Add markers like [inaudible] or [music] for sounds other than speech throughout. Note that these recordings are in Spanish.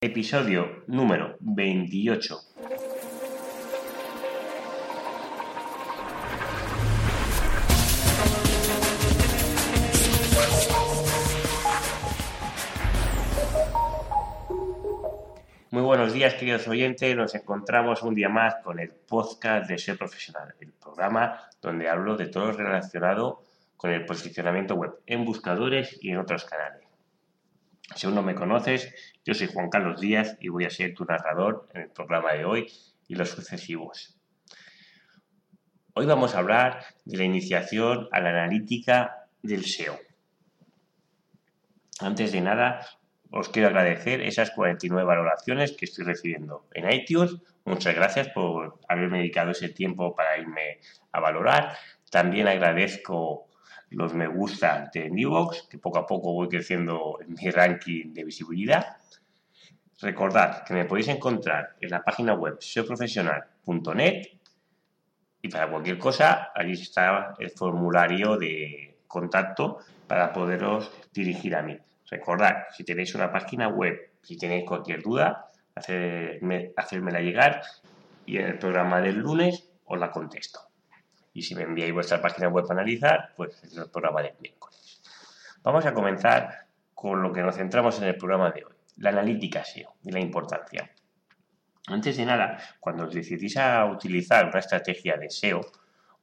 Episodio número 28. Muy buenos días, queridos oyentes. Nos encontramos un día más con el podcast de Ser Profesional, el programa donde hablo de todo lo relacionado con el posicionamiento web en buscadores y en otros canales. Si aún no me conoces, yo soy Juan Carlos Díaz y voy a ser tu narrador en el programa de hoy y los sucesivos. Hoy vamos a hablar de la iniciación a la analítica del SEO. Antes de nada, os quiero agradecer esas 49 valoraciones que estoy recibiendo en iTunes. Muchas gracias por haberme dedicado ese tiempo para irme a valorar. También agradezco los me gusta de Newbox, que poco a poco voy creciendo en mi ranking de visibilidad. Recordad que me podéis encontrar en la página web seoprofesional.net y para cualquier cosa, allí está el formulario de contacto para poderos dirigir a mí. Recordad, si tenéis una página web, si tenéis cualquier duda, hacérmela llegar y en el programa del lunes os la contesto. Y si me enviáis vuestra página web para analizar, pues es el programa del miércoles. Vamos a comenzar con lo que nos centramos en el programa de hoy, la analítica SEO y la importancia. Antes de nada, cuando os decidís a utilizar una estrategia de SEO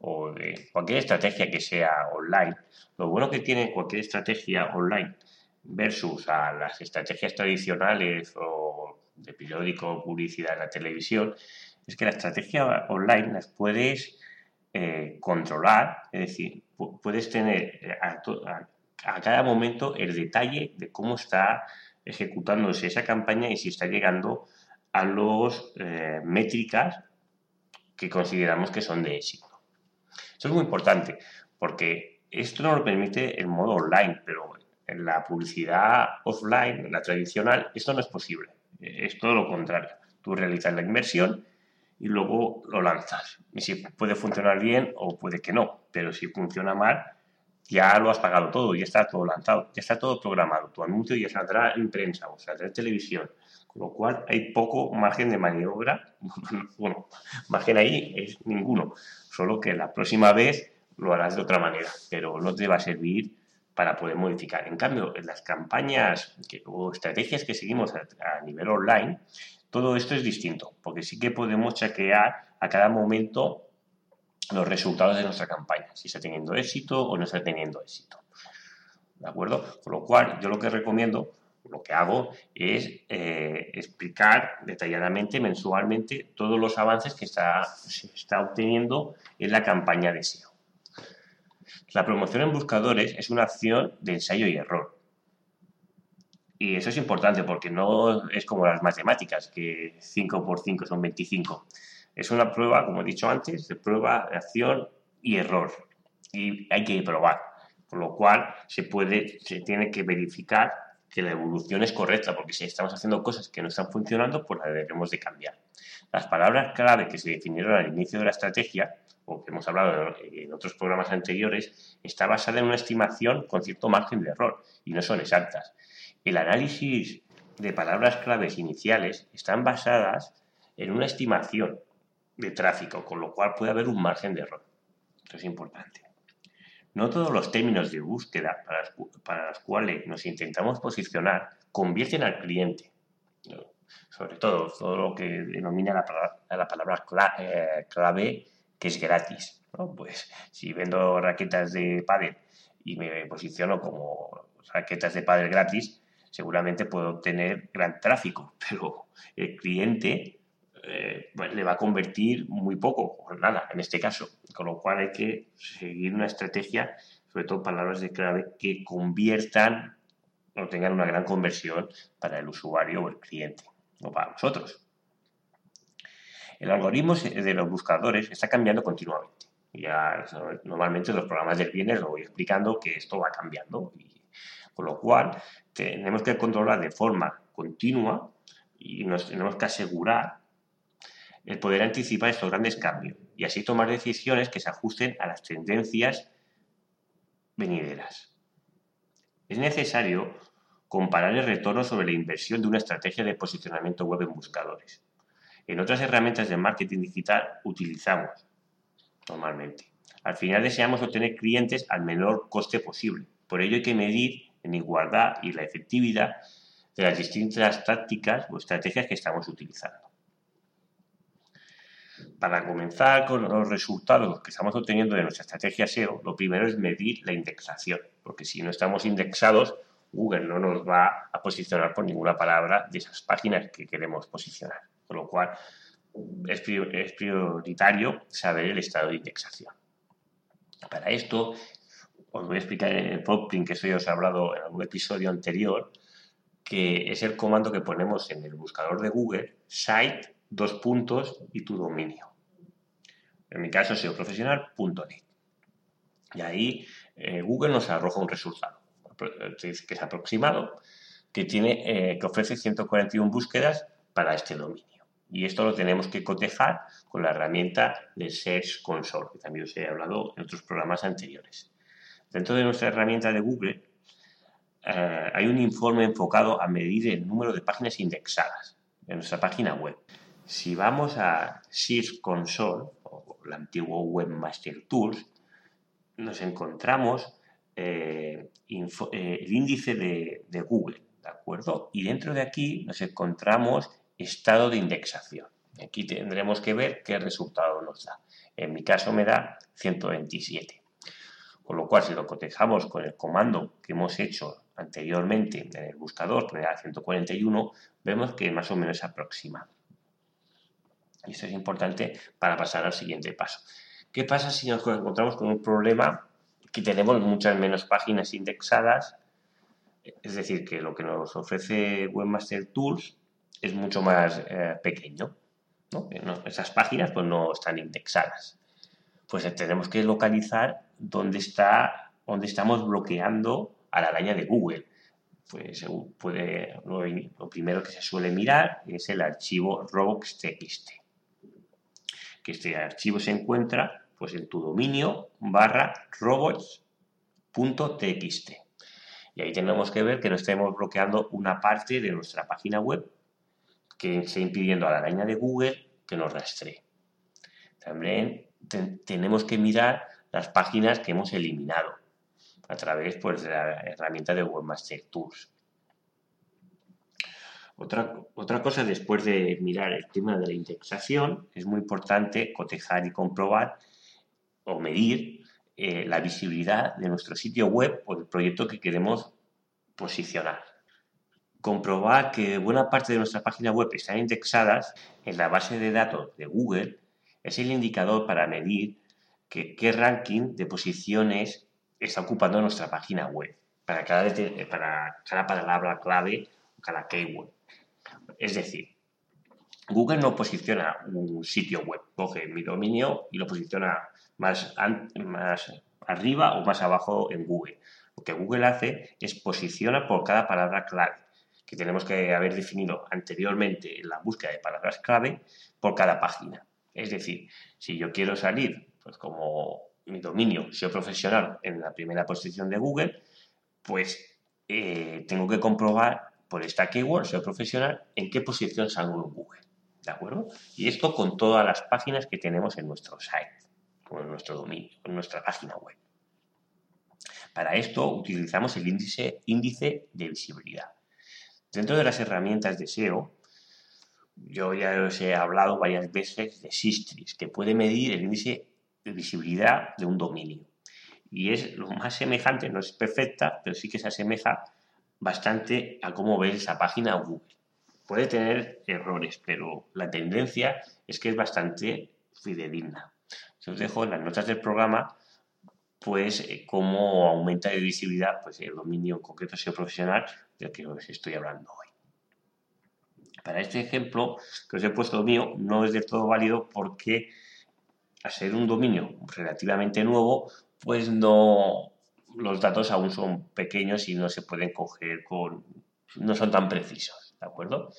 o de cualquier estrategia que sea online, lo bueno que tiene cualquier estrategia online versus a las estrategias tradicionales o de periódico, publicidad en la televisión, es que la estrategia online las puedes eh, controlar, es decir, puedes tener eh, a, cada momento el detalle de cómo está ejecutándose esa campaña y si está llegando a las eh, métricas que consideramos que son de éxito. Eso es muy importante porque esto no lo permite el modo online, pero en la publicidad offline, la tradicional, esto no es posible. Es todo lo contrario. Tú realizas la inversión y luego lo lanzas. Y si puede funcionar bien o puede que no, pero si funciona mal, ya lo has pagado todo, ya está todo lanzado, ya está todo programado. Tu anuncio ya saldrá en prensa o saldrá en televisión, con lo cual hay poco margen de maniobra. [laughs] bueno, margen ahí es ninguno, solo que la próxima vez lo harás de otra manera, pero no te va a servir para poder modificar. En cambio, en las campañas o estrategias que seguimos a nivel online, todo esto es distinto, porque sí que podemos chequear a cada momento los resultados de nuestra campaña, si está teniendo éxito o no está teniendo éxito. ¿De acuerdo? Con lo cual, yo lo que recomiendo, lo que hago, es eh, explicar detalladamente, mensualmente, todos los avances que está, se está obteniendo en la campaña de SEO. La promoción en buscadores es una acción de ensayo y error. Y eso es importante porque no es como las matemáticas, que 5 por 5 son 25. Es una prueba, como he dicho antes, de prueba, de acción y error. Y hay que probar. Por lo cual se puede, se tiene que verificar que la evolución es correcta, porque si estamos haciendo cosas que no están funcionando, pues las debemos de cambiar. Las palabras clave que se definieron al inicio de la estrategia, o que hemos hablado en otros programas anteriores, está basada en una estimación con cierto margen de error y no son exactas. El análisis de palabras claves iniciales están basadas en una estimación de tráfico, con lo cual puede haber un margen de error. Esto es importante. No todos los términos de búsqueda para, los cuales nos intentamos posicionar convierten al cliente. Sobre todo, todo lo que denomina la, palabra eh, clave, que es gratis. Pues si vendo raquetas de pádel y me posiciono como raquetas de pádel gratis, seguramente puedo obtener gran tráfico, [laughs] pero el cliente eh, pues le va a convertir muy poco o nada en este caso. Con lo cual hay que seguir una estrategia, sobre todo palabras de clave, que conviertan o tengan una gran conversión para el usuario o el cliente, o para nosotros. El algoritmo de los buscadores está cambiando continuamente. Ya normalmente los programas del bienes lo voy explicando que esto va cambiando con lo cual, tenemos que controlar de forma continua y nos tenemos que asegurar el poder anticipar estos grandes cambios y así tomar decisiones que se ajusten a las tendencias venideras. Es necesario comparar el retorno sobre la inversión de una estrategia de posicionamiento web en buscadores. En otras herramientas de marketing digital utilizamos normalmente. Al final deseamos obtener clientes al menor coste posible. Por ello hay que medir en igualdad y la efectividad de las distintas tácticas o estrategias que estamos utilizando. Para comenzar con los resultados que estamos obteniendo de nuestra estrategia SEO, lo primero es medir la indexación, porque si no estamos indexados, Google no nos va a posicionar por ninguna palabra de esas páginas que queremos posicionar. Con lo cual, es prioritario saber el estado de indexación. Para esto, os voy a explicar el PopLink, que eso ya os he hablado en algún episodio anterior, que es el comando que ponemos en el buscador de Google, site, dos puntos y tu dominio. En mi caso, seoprofesional.net. Y ahí eh, Google nos arroja un resultado que es aproximado, que, tiene, eh, que ofrece 141 búsquedas para este dominio. Y esto lo tenemos que cotejar con la herramienta de Search Console, que también os he hablado en otros programas anteriores. Dentro de nuestra herramienta de Google eh, hay un informe enfocado a medir el número de páginas indexadas en nuestra página web. Si vamos a Search Console, o el antiguo Webmaster Tools, nos encontramos eh, eh, el índice de, de, Google, ¿de acuerdo? Y dentro de aquí nos encontramos estado de indexación. Aquí tendremos que ver qué resultado nos da. En mi caso me da 127. Con lo cual, si lo cotejamos con el comando que hemos hecho anteriormente en el buscador, da 141, vemos que más o menos es aproximado. Y esto es importante para pasar al siguiente paso. ¿Qué pasa si nos encontramos con un problema que tenemos muchas menos páginas indexadas, es decir, que lo que nos ofrece Webmaster Tools es mucho más eh, pequeño. esas páginas pues, no están indexadas. Pues tenemos que localizar dónde, está, dónde estamos bloqueando a la araña de Google. Pues puede, lo, primero que se suele mirar es el archivo robots.txt. Que este archivo se encuentra pues en tu dominio barra robots.txt. Y ahí tenemos que ver que no estemos bloqueando una parte de nuestra página web que esté impidiendo a la araña de Google que nos rastree. También tenemos que mirar las páginas que hemos eliminado a través pues, de la herramienta de Webmaster Tools. Otra, otra cosa, después de mirar el tema de la indexación, es muy importante cotejar y comprobar o medir eh, la visibilidad de nuestro sitio web o del proyecto que queremos posicionar. Comprobar que buena parte de nuestra página web están indexadas en la base de datos de Google es el indicador para medir qué ranking de posiciones está ocupando nuestra página web para cada, para cada palabra clave o cada keyword. Es decir, Google no posiciona un sitio web, coge mi dominio y lo posiciona más, más arriba o más abajo en Google. Lo que Google hace es posiciona por cada palabra clave, que tenemos que haber definido anteriormente en la búsqueda de palabras clave por cada página. Es decir, si yo quiero salir, pues como mi dominio SEO profesional en la primera posición de Google, pues eh, tengo que comprobar por esta keyword SEO profesional en qué posición salgo en Google. ¿De acuerdo? Y esto con todas las páginas que tenemos en nuestro site en nuestro dominio, en nuestra página web. Para esto utilizamos el índice, índice de visibilidad. Dentro de las herramientas de SEO, yo ya os he hablado varias veces de Sistris, que puede medir el índice de visibilidad de un dominio. Y es lo más semejante, no es perfecta, pero sí que se asemeja bastante a cómo ve esa página Google. Puede tener errores, pero la tendencia es que es bastante fidedigna os dejo en las notas del programa pues eh, cómo aumenta de visibilidad pues, el dominio en concreto SEO profesional del que os estoy hablando hoy. Para este ejemplo que os he puesto mío no es del todo válido porque al ser un dominio relativamente nuevo, pues no los datos aún son pequeños y no se pueden coger con no son tan precisos, ¿de acuerdo?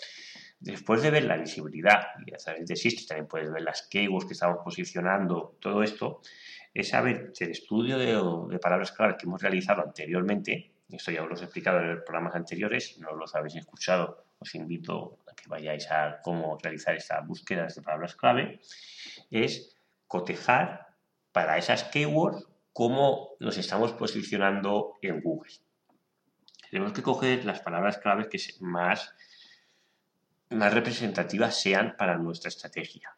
Después de ver la visibilidad, y a través de SIST también puedes ver las keywords que estamos posicionando, todo esto, es saber si el estudio de, palabras clave que hemos realizado anteriormente esto ya os lo he explicado en los programas anteriores, no los habéis escuchado, os invito a que vayáis a cómo realizar estas búsquedas de palabras clave, es cotejar para esas keywords cómo nos estamos posicionando en Google. Tenemos que coger las palabras claves que más, más representativas sean para nuestra estrategia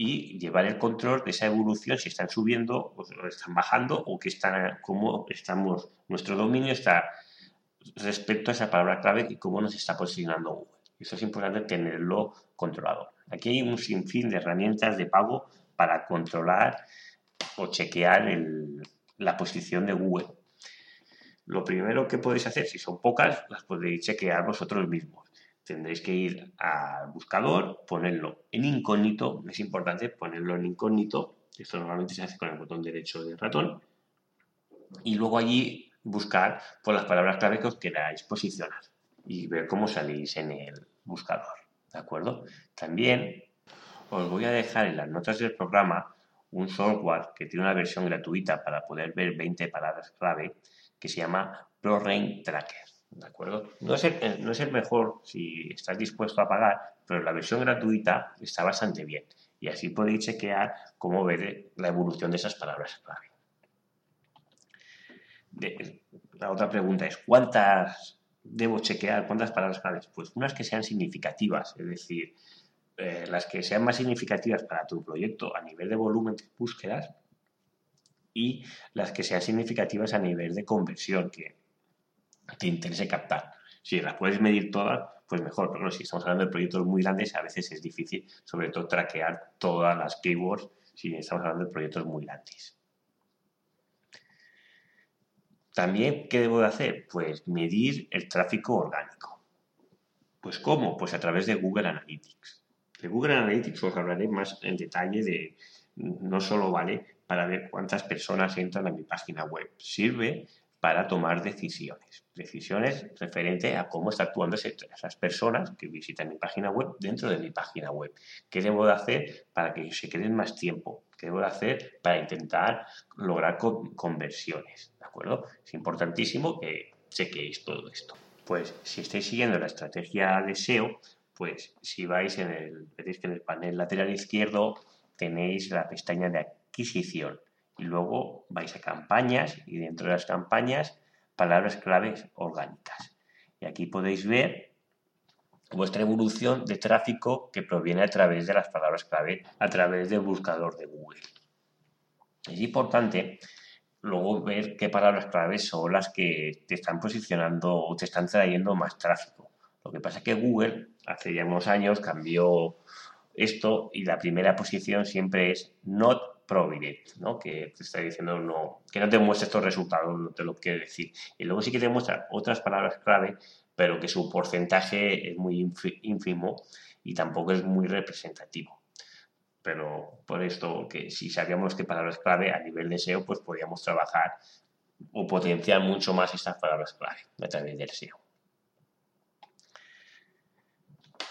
y llevar el control de esa evolución, si están subiendo o están bajando o que están, cómo estamos, nuestro dominio está respecto a esa palabra clave y cómo nos está posicionando Google. Eso es importante tenerlo controlado. Aquí hay un sinfín de herramientas de pago para controlar o chequear la posición de Google. Lo primero que podéis hacer, si son pocas, las podéis chequear vosotros mismos tendréis que ir al buscador, ponerlo en incógnito, es importante ponerlo en incógnito, esto normalmente se hace con el botón derecho del ratón, y luego allí buscar por las palabras clave que os queráis posicionar y ver cómo salís en el buscador, ¿de acuerdo? También os voy a dejar en las notas del programa un software que tiene una versión gratuita para poder ver 20 palabras clave que se llama ProRain Tracker. ¿De acuerdo? No es, el, no es el mejor si estás dispuesto a pagar, pero la versión gratuita está bastante bien. Y así podéis chequear cómo ver la evolución de esas palabras clave. la otra pregunta es, ¿cuántas debo chequear? ¿Cuántas palabras claves? Pues unas que sean significativas, es decir, eh, las que sean más significativas para tu proyecto a nivel de volumen de búsquedas y las que sean significativas a nivel de conversión, que te interese captar. Si las puedes medir todas, pues mejor, pero si estamos hablando de proyectos muy grandes, a veces es difícil, sobre todo, traquear todas las keywords si estamos hablando de proyectos muy grandes. También, ¿qué debo de hacer? Pues medir el tráfico orgánico. Pues ¿cómo? Pues a través de Google Analytics. De Google Analytics os hablaré más en detalle de, no solo vale para ver cuántas personas entran a mi página web, sirve para tomar decisiones. Decisiones referente a cómo están actuando esas personas que visitan mi página web dentro de mi página web. ¿Qué debo de hacer para que se queden más tiempo? ¿Qué debo de hacer para intentar lograr conversiones? ¿De acuerdo? Es importantísimo que chequeéis todo esto. Pues si estáis siguiendo la estrategia de SEO, pues si vais en el, veréis que en el panel lateral izquierdo tenéis la pestaña de adquisición y luego vais a campañas y dentro de las campañas palabras claves orgánicas. Y aquí podéis ver vuestra evolución de tráfico que proviene a través de las palabras clave, a través del buscador de Google. Es importante luego ver qué palabras claves son las que te están posicionando o te están trayendo más tráfico. Lo que pasa es que Google hace ya unos años cambió esto y la primera posición siempre es not Provident, ¿no? que te está diciendo no, que no te muestre estos resultados, no te lo quiere decir. Y luego sí que te muestra otras palabras clave, pero que su porcentaje es muy ínfimo y tampoco es muy representativo. Pero por esto, que si sabíamos que palabras clave a nivel de SEO, pues podríamos trabajar o potenciar mucho más estas palabras clave a través del SEO.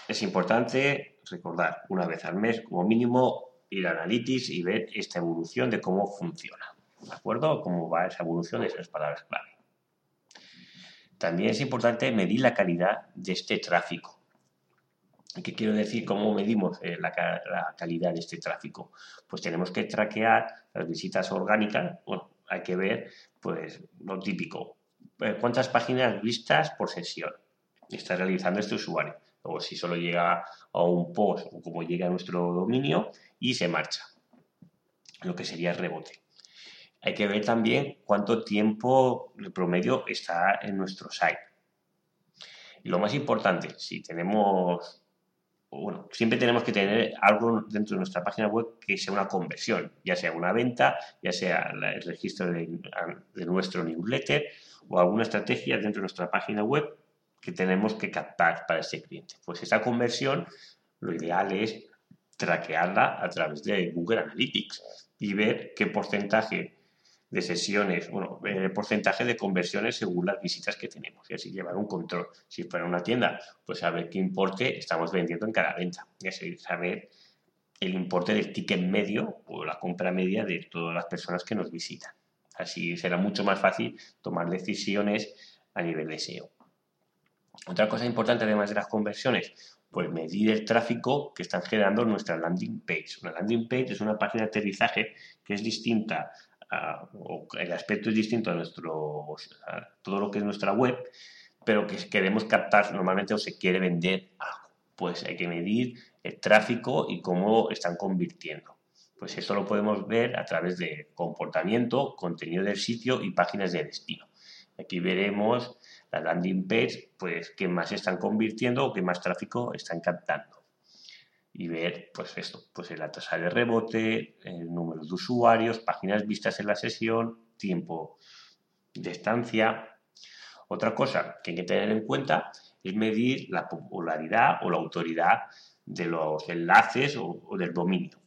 Es importante recordar una vez al mes como mínimo ir a Analytics y ver esta evolución de cómo funciona. ¿De acuerdo? Cómo va esa evolución de esas palabras clave. También es importante medir la calidad de este tráfico. ¿Qué quiero decir? ¿Cómo medimos eh, la, calidad de este tráfico? Pues tenemos que traquear las visitas orgánicas. Bueno, hay que ver, pues, lo típico. Eh, ¿Cuántas páginas vistas por sesión está realizando este usuario? O si solo llega a un post o como llega a nuestro dominio y se marcha, lo que sería el rebote. Hay que ver también cuánto tiempo de promedio está en nuestro site. Y lo más importante, si tenemos, bueno, siempre tenemos que tener algo dentro de nuestra página web que sea una conversión, ya sea una venta, ya sea el registro de nuestro newsletter o alguna estrategia dentro de nuestra página web que tenemos que captar para ese cliente. Pues esa conversión, lo ideal es traquearla a través de Google Analytics y ver qué porcentaje de sesiones, bueno, eh, porcentaje de conversiones según las visitas que tenemos y así llevar un control. Si fuera una tienda, pues saber qué importe estamos vendiendo en cada venta y así saber el importe del ticket medio o la compra media de todas las personas que nos visitan. Así será mucho más fácil tomar decisiones a nivel de SEO. Otra cosa importante además de las conversiones, pues medir el tráfico que están generando nuestra landing page. Una landing page es una página de aterrizaje que es distinta, o el aspecto es distinto a, nuestro, todo lo que es nuestra web, pero que queremos captar normalmente o se quiere vender algo. Pues hay que medir el tráfico y cómo están convirtiendo. Pues eso lo podemos ver a través de comportamiento, contenido del sitio y páginas de destino. Aquí veremos la landing page, pues qué más están convirtiendo o qué más tráfico están captando. Y ver, pues esto, pues la tasa de rebote, el número de usuarios, páginas vistas en la sesión, tiempo de estancia. Otra cosa que hay que tener en cuenta es medir la popularidad o la autoridad de los enlaces o del dominio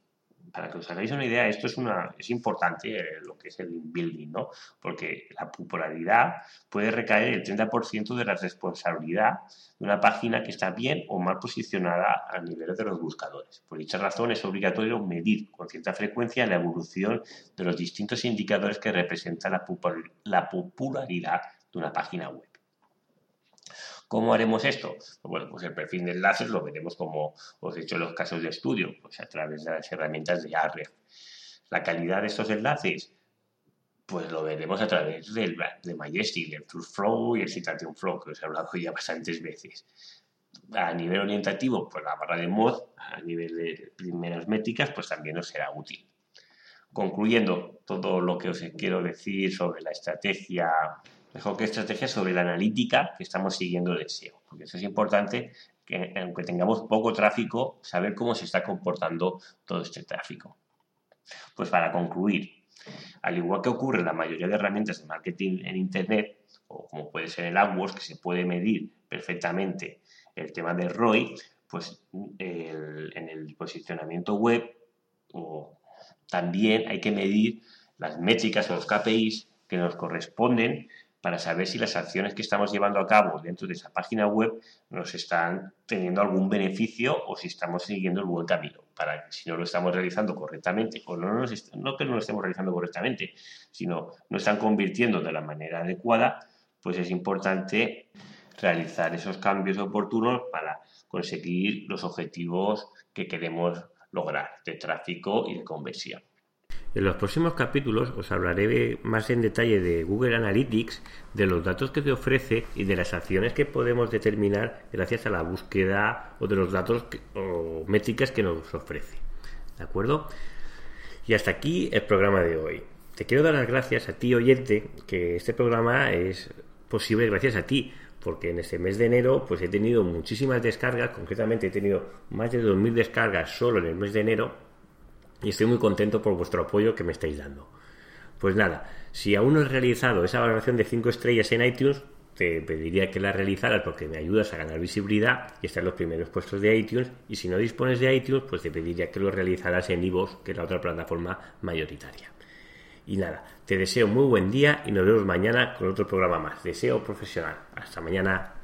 para que os hagáis una idea, esto es, una, es importante eh, lo que es el building, ¿no? Porque la popularidad puede recaer el 30% de la responsabilidad de una página que está bien o mal posicionada a nivel de los buscadores. Por dicha razón es obligatorio medir con cierta frecuencia la evolución de los distintos indicadores que representan la, la popularidad de una página web. ¿Cómo haremos esto? Bueno, pues el perfil de enlaces lo veremos como os he dicho en los casos de estudio, pues a través de las herramientas de Ahrefs. La calidad de estos enlaces, pues lo veremos a través del, de Majestic, el True Flow y el Citation Flow, que os he hablado ya bastantes veces. A nivel orientativo, pues la barra de mod, a nivel de primeras métricas, pues también os será útil. Concluyendo todo lo que os quiero decir sobre la estrategia mejor que estrategia sobre la analítica que estamos siguiendo de SEO. Porque eso es importante que aunque tengamos poco tráfico, saber cómo se está comportando todo este tráfico. Pues para concluir, al igual que ocurre en la mayoría de herramientas de marketing en Internet, o como puede ser el AdWords, que se puede medir perfectamente el tema del ROI, pues en el posicionamiento web o también hay que medir las métricas o los KPIs que nos corresponden para saber si las acciones que estamos llevando a cabo dentro de esa página web nos están teniendo algún beneficio o si estamos siguiendo el buen camino. Para que si no lo estamos realizando correctamente, o no, no que no lo estemos realizando correctamente, sino no están convirtiendo de la manera adecuada, pues es importante realizar esos cambios oportunos para conseguir los objetivos que queremos lograr de tráfico y de conversión. En los próximos capítulos os hablaré más en detalle de Google Analytics, de los datos que te ofrece y de las acciones que podemos determinar gracias a la búsqueda o de los datos o métricas que nos ofrece. ¿De acuerdo? Y hasta aquí el programa de hoy. Te quiero dar las gracias a ti, oyente, que este programa es posible gracias a ti, porque en este mes de enero pues he tenido muchísimas descargas, concretamente he tenido más de 2.000 descargas solo en el mes de enero y estoy muy contento por vuestro apoyo que me estáis dando. Pues nada, si aún no has realizado esa valoración de 5 estrellas en iTunes, te pediría que la realizaras porque me ayudas a ganar visibilidad y estar en los primeros puestos de iTunes. Y si no dispones de iTunes, pues te pediría que lo realizaras en iVoox, que es la otra plataforma mayoritaria. Y nada, te deseo muy buen día y nos vemos mañana con otro programa más. Deseo profesional. Hasta mañana.